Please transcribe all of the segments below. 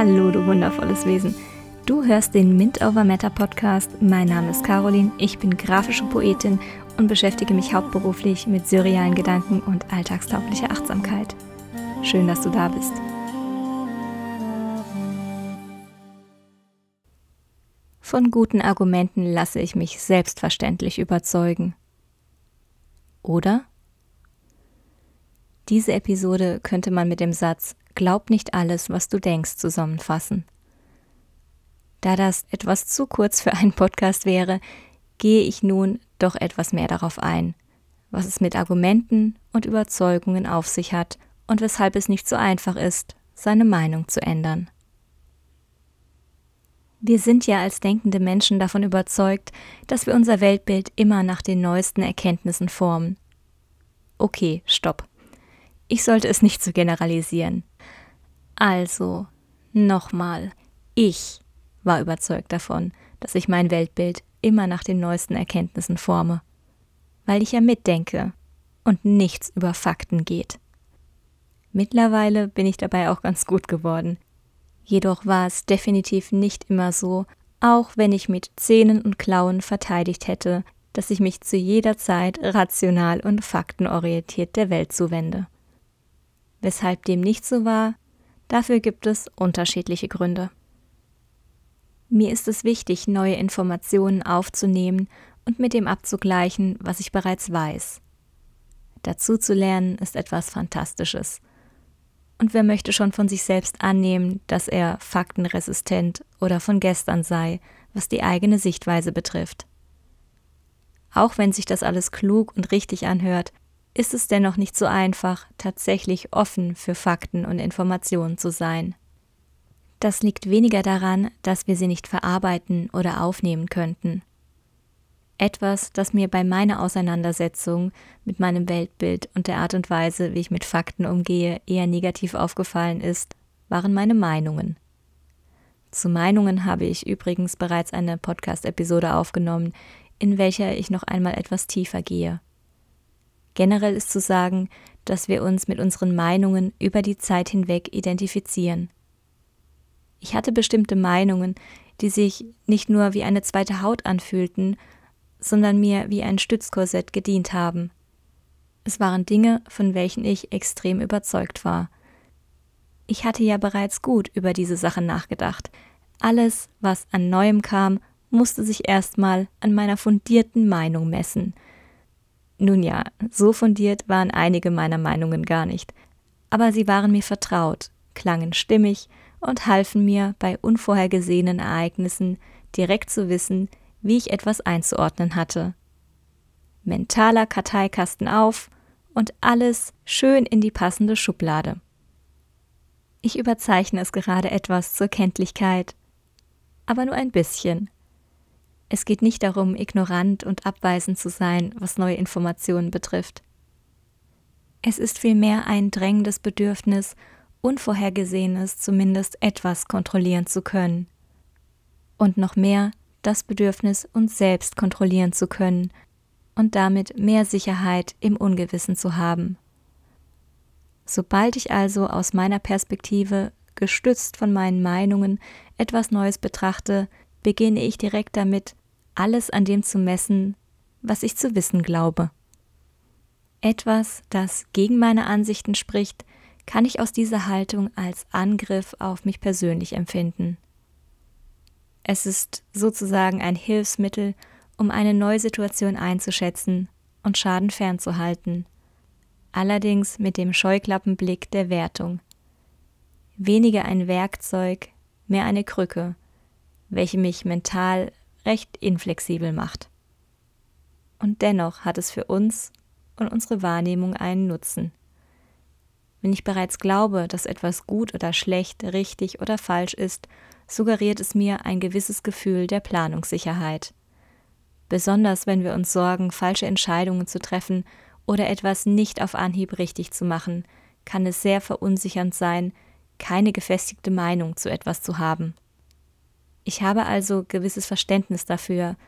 Hallo, du wundervolles Wesen. Du hörst den Mint Over Matter Podcast. Mein Name ist Caroline, ich bin grafische Poetin und beschäftige mich hauptberuflich mit surrealen Gedanken und alltagstauglicher Achtsamkeit. Schön, dass du da bist. Von guten Argumenten lasse ich mich selbstverständlich überzeugen. Oder? Diese Episode könnte man mit dem Satz Glaub nicht alles, was du denkst zusammenfassen. Da das etwas zu kurz für einen Podcast wäre, gehe ich nun doch etwas mehr darauf ein, was es mit Argumenten und Überzeugungen auf sich hat und weshalb es nicht so einfach ist, seine Meinung zu ändern. Wir sind ja als denkende Menschen davon überzeugt, dass wir unser Weltbild immer nach den neuesten Erkenntnissen formen. Okay, stopp. Ich sollte es nicht so generalisieren. Also, nochmal, ich war überzeugt davon, dass ich mein Weltbild immer nach den neuesten Erkenntnissen forme, weil ich ja mitdenke und nichts über Fakten geht. Mittlerweile bin ich dabei auch ganz gut geworden. Jedoch war es definitiv nicht immer so, auch wenn ich mit Zähnen und Klauen verteidigt hätte, dass ich mich zu jeder Zeit rational und faktenorientiert der Welt zuwende. Weshalb dem nicht so war, dafür gibt es unterschiedliche Gründe. Mir ist es wichtig, neue Informationen aufzunehmen und mit dem abzugleichen, was ich bereits weiß. Dazu zu lernen ist etwas Fantastisches. Und wer möchte schon von sich selbst annehmen, dass er faktenresistent oder von gestern sei, was die eigene Sichtweise betrifft? Auch wenn sich das alles klug und richtig anhört, ist es dennoch nicht so einfach, tatsächlich offen für Fakten und Informationen zu sein. Das liegt weniger daran, dass wir sie nicht verarbeiten oder aufnehmen könnten. Etwas, das mir bei meiner Auseinandersetzung mit meinem Weltbild und der Art und Weise, wie ich mit Fakten umgehe, eher negativ aufgefallen ist, waren meine Meinungen. Zu Meinungen habe ich übrigens bereits eine Podcast-Episode aufgenommen, in welcher ich noch einmal etwas tiefer gehe. Generell ist zu sagen, dass wir uns mit unseren Meinungen über die Zeit hinweg identifizieren. Ich hatte bestimmte Meinungen, die sich nicht nur wie eine zweite Haut anfühlten, sondern mir wie ein Stützkorsett gedient haben. Es waren Dinge, von welchen ich extrem überzeugt war. Ich hatte ja bereits gut über diese Sachen nachgedacht. Alles, was an Neuem kam, musste sich erstmal an meiner fundierten Meinung messen. Nun ja, so fundiert waren einige meiner Meinungen gar nicht, aber sie waren mir vertraut, klangen stimmig und halfen mir bei unvorhergesehenen Ereignissen direkt zu wissen, wie ich etwas einzuordnen hatte. Mentaler Karteikasten auf und alles schön in die passende Schublade. Ich überzeichne es gerade etwas zur Kenntlichkeit, aber nur ein bisschen. Es geht nicht darum, ignorant und abweisend zu sein, was neue Informationen betrifft. Es ist vielmehr ein drängendes Bedürfnis Unvorhergesehenes zumindest etwas kontrollieren zu können. Und noch mehr das Bedürfnis, uns selbst kontrollieren zu können und damit mehr Sicherheit im Ungewissen zu haben. Sobald ich also aus meiner Perspektive, gestützt von meinen Meinungen, etwas Neues betrachte, beginne ich direkt damit, alles an dem zu messen, was ich zu wissen glaube. Etwas, das gegen meine Ansichten spricht, kann ich aus dieser Haltung als Angriff auf mich persönlich empfinden. Es ist sozusagen ein Hilfsmittel, um eine neue Situation einzuschätzen und Schaden fernzuhalten, allerdings mit dem Scheuklappenblick der Wertung. Weniger ein Werkzeug, mehr eine Krücke, welche mich mental recht inflexibel macht. Und dennoch hat es für uns und unsere Wahrnehmung einen Nutzen. Wenn ich bereits glaube, dass etwas gut oder schlecht, richtig oder falsch ist, suggeriert es mir ein gewisses Gefühl der Planungssicherheit. Besonders wenn wir uns sorgen, falsche Entscheidungen zu treffen oder etwas nicht auf Anhieb richtig zu machen, kann es sehr verunsichernd sein, keine gefestigte Meinung zu etwas zu haben. Ich habe also gewisses Verständnis dafür,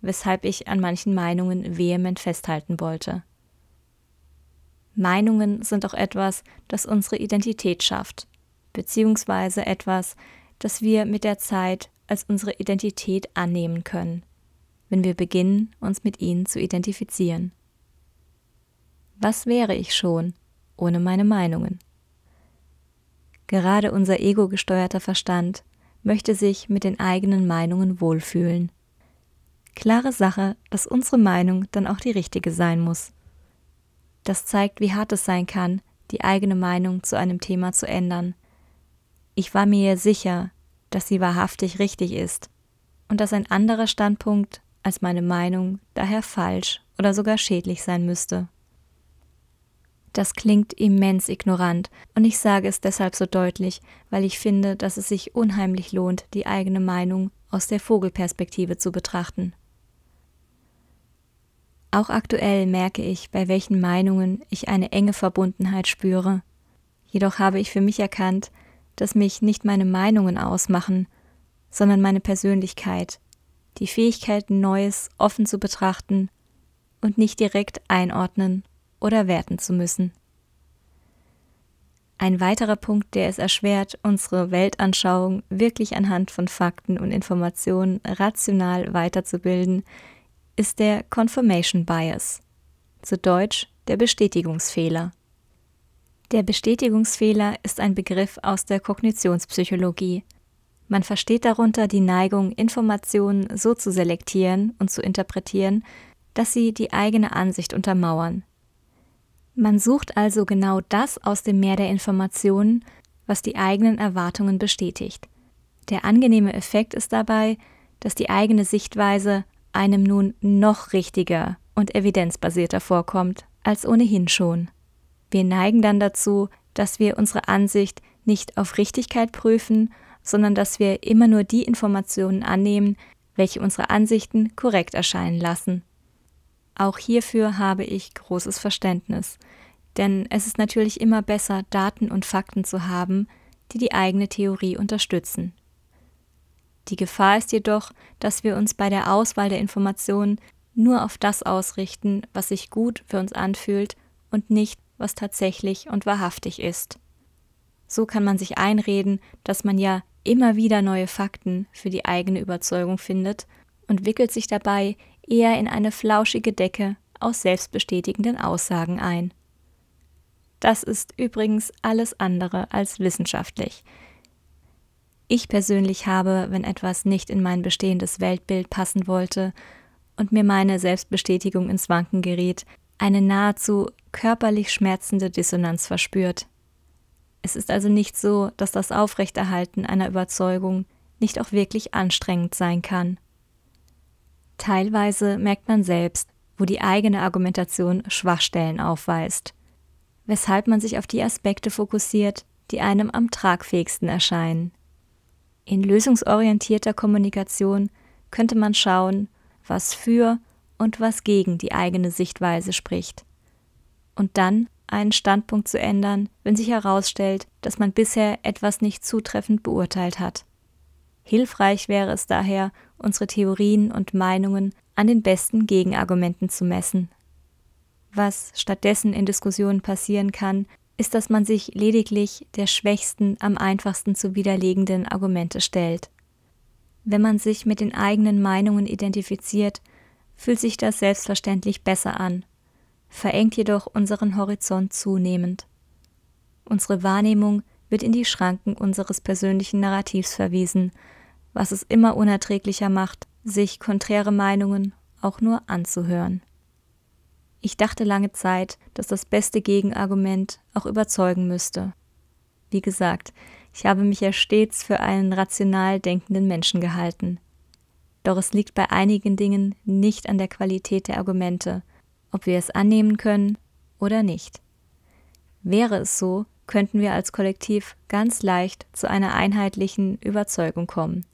weshalb ich an manchen Meinungen vehement festhalten wollte. Meinungen sind auch etwas, das unsere Identität schafft. beziehungsweise etwas, das wir mit der Zeit als unsere Identität annehmen können, wenn wir beginnen, uns mit ihnen zu identifizieren. Was wäre ich schon ohne meine Meinungen? Gerade unser ego-gesteuerter Verstand möchte sich mit den eigenen Meinungen wohlfühlen. Klare Sache, dass unsere Meinung dann auch die richtige sein muss. Das zeigt, wie hart es sein kann, die eigene Meinung zu einem Thema zu ändern. Ich war mir sicher, dass sie wahrhaftig richtig ist und dass ein anderer Standpunkt als meine Meinung daher falsch oder sogar schädlich sein müsste. Das klingt immens ignorant und ich sage es deshalb so deutlich, weil ich finde, dass es sich unheimlich lohnt, die eigene Meinung aus der Vogelperspektive zu betrachten. Auch aktuell merke ich, bei welchen Meinungen ich eine enge Verbundenheit spüre. Jedoch habe ich für mich erkannt, dass mich nicht meine Meinungen ausmachen, sondern meine Persönlichkeit, die Fähigkeit, Neues offen zu betrachten und nicht direkt einordnen oder werten zu müssen. Ein weiterer Punkt, der es erschwert, unsere Weltanschauung wirklich anhand von Fakten und Informationen rational weiterzubilden, ist der Confirmation Bias, zu Deutsch der Bestätigungsfehler. Der Bestätigungsfehler ist ein Begriff aus der Kognitionspsychologie. Man versteht darunter die Neigung, Informationen so zu selektieren und zu interpretieren, dass sie die eigene Ansicht untermauern. Man sucht also genau das aus dem Meer der Informationen, was die eigenen Erwartungen bestätigt. Der angenehme Effekt ist dabei, dass die eigene Sichtweise einem nun noch richtiger und evidenzbasierter vorkommt als ohnehin schon. Wir neigen dann dazu, dass wir unsere Ansicht nicht auf Richtigkeit prüfen, sondern dass wir immer nur die Informationen annehmen, welche unsere Ansichten korrekt erscheinen lassen. Auch hierfür habe ich großes Verständnis, denn es ist natürlich immer besser, Daten und Fakten zu haben, die die eigene Theorie unterstützen. Die Gefahr ist jedoch, dass wir uns bei der Auswahl der Informationen nur auf das ausrichten, was sich gut für uns anfühlt und nicht, was tatsächlich und wahrhaftig ist. So kann man sich einreden, dass man ja immer wieder neue Fakten für die eigene Überzeugung findet und wickelt sich dabei eher in eine flauschige Decke aus selbstbestätigenden Aussagen ein. Das ist übrigens alles andere als wissenschaftlich, ich persönlich habe, wenn etwas nicht in mein bestehendes Weltbild passen wollte und mir meine Selbstbestätigung ins Wanken geriet, eine nahezu körperlich schmerzende Dissonanz verspürt. Es ist also nicht so, dass das Aufrechterhalten einer Überzeugung nicht auch wirklich anstrengend sein kann. Teilweise merkt man selbst, wo die eigene Argumentation Schwachstellen aufweist, weshalb man sich auf die Aspekte fokussiert, die einem am tragfähigsten erscheinen. In lösungsorientierter Kommunikation könnte man schauen, was für und was gegen die eigene Sichtweise spricht. Und dann einen Standpunkt zu ändern, wenn sich herausstellt, dass man bisher etwas nicht zutreffend beurteilt hat. Hilfreich wäre es daher, unsere Theorien und Meinungen an den besten Gegenargumenten zu messen. Was stattdessen in Diskussionen passieren kann, ist, dass man sich lediglich der schwächsten, am einfachsten zu widerlegenden Argumente stellt. Wenn man sich mit den eigenen Meinungen identifiziert, fühlt sich das selbstverständlich besser an, verengt jedoch unseren Horizont zunehmend. Unsere Wahrnehmung wird in die Schranken unseres persönlichen Narrativs verwiesen, was es immer unerträglicher macht, sich konträre Meinungen auch nur anzuhören. Ich dachte lange Zeit, dass das beste Gegenargument auch überzeugen müsste. Wie gesagt, ich habe mich ja stets für einen rational denkenden Menschen gehalten. Doch es liegt bei einigen Dingen nicht an der Qualität der Argumente, ob wir es annehmen können oder nicht. Wäre es so, könnten wir als Kollektiv ganz leicht zu einer einheitlichen Überzeugung kommen,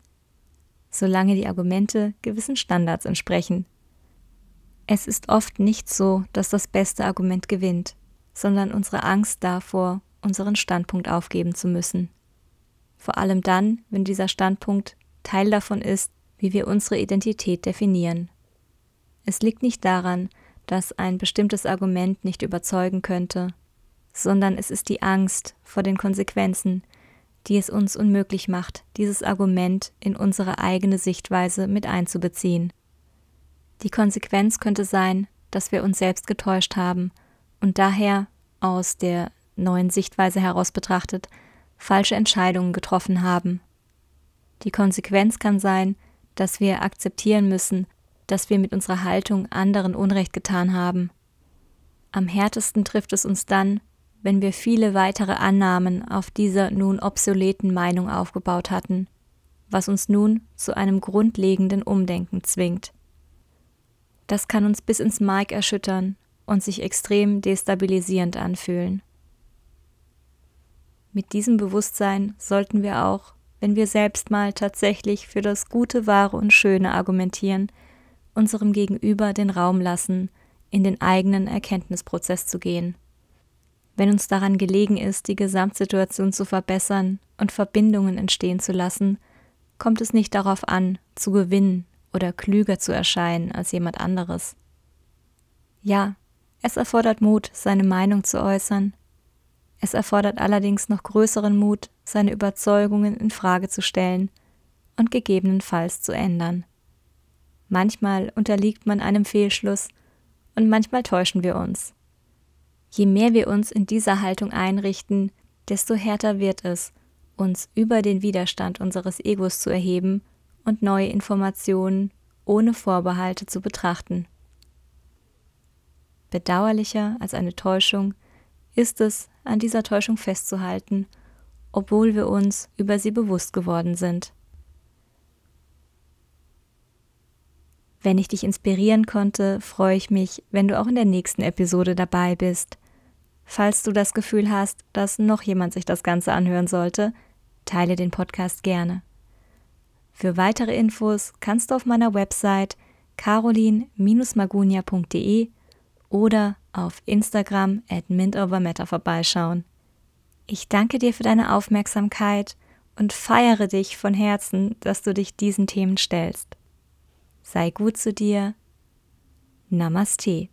solange die Argumente gewissen Standards entsprechen es ist oft nicht so, dass das beste Argument gewinnt, sondern unsere Angst davor, unseren Standpunkt aufgeben zu müssen. Vor allem dann, wenn dieser Standpunkt Teil davon ist, wie wir unsere Identität definieren. Es liegt nicht daran, dass ein bestimmtes Argument nicht überzeugen könnte, sondern es ist die Angst vor den Konsequenzen, die es uns unmöglich macht, dieses Argument in unsere eigene Sichtweise mit einzubeziehen. Die Konsequenz könnte sein, dass wir uns selbst getäuscht haben und daher aus der neuen Sichtweise heraus betrachtet falsche Entscheidungen getroffen haben. Die Konsequenz kann sein, dass wir akzeptieren müssen, dass wir mit unserer Haltung anderen Unrecht getan haben. Am härtesten trifft es uns dann, wenn wir viele weitere Annahmen auf dieser nun obsoleten Meinung aufgebaut hatten, was uns nun zu einem grundlegenden Umdenken zwingt. Das kann uns bis ins Mark erschüttern und sich extrem destabilisierend anfühlen. Mit diesem Bewusstsein sollten wir auch, wenn wir selbst mal tatsächlich für das Gute, Wahre und Schöne argumentieren, unserem Gegenüber den Raum lassen, in den eigenen Erkenntnisprozess zu gehen. Wenn uns daran gelegen ist, die Gesamtsituation zu verbessern und Verbindungen entstehen zu lassen, kommt es nicht darauf an, zu gewinnen oder klüger zu erscheinen als jemand anderes. Ja, es erfordert Mut, seine Meinung zu äußern, es erfordert allerdings noch größeren Mut, seine Überzeugungen in Frage zu stellen und gegebenenfalls zu ändern. Manchmal unterliegt man einem Fehlschluss und manchmal täuschen wir uns. Je mehr wir uns in dieser Haltung einrichten, desto härter wird es, uns über den Widerstand unseres Egos zu erheben und neue Informationen ohne Vorbehalte zu betrachten. Bedauerlicher als eine Täuschung ist es, an dieser Täuschung festzuhalten, obwohl wir uns über sie bewusst geworden sind. Wenn ich dich inspirieren konnte, freue ich mich, wenn du auch in der nächsten Episode dabei bist. Falls du das Gefühl hast, dass noch jemand sich das Ganze anhören sollte, teile den Podcast gerne. Für weitere Infos kannst du auf meiner Website carolin-magunia.de oder auf Instagram at mintovermatter vorbeischauen. Ich danke dir für deine Aufmerksamkeit und feiere dich von Herzen, dass du dich diesen Themen stellst sei gut zu dir. Namaste.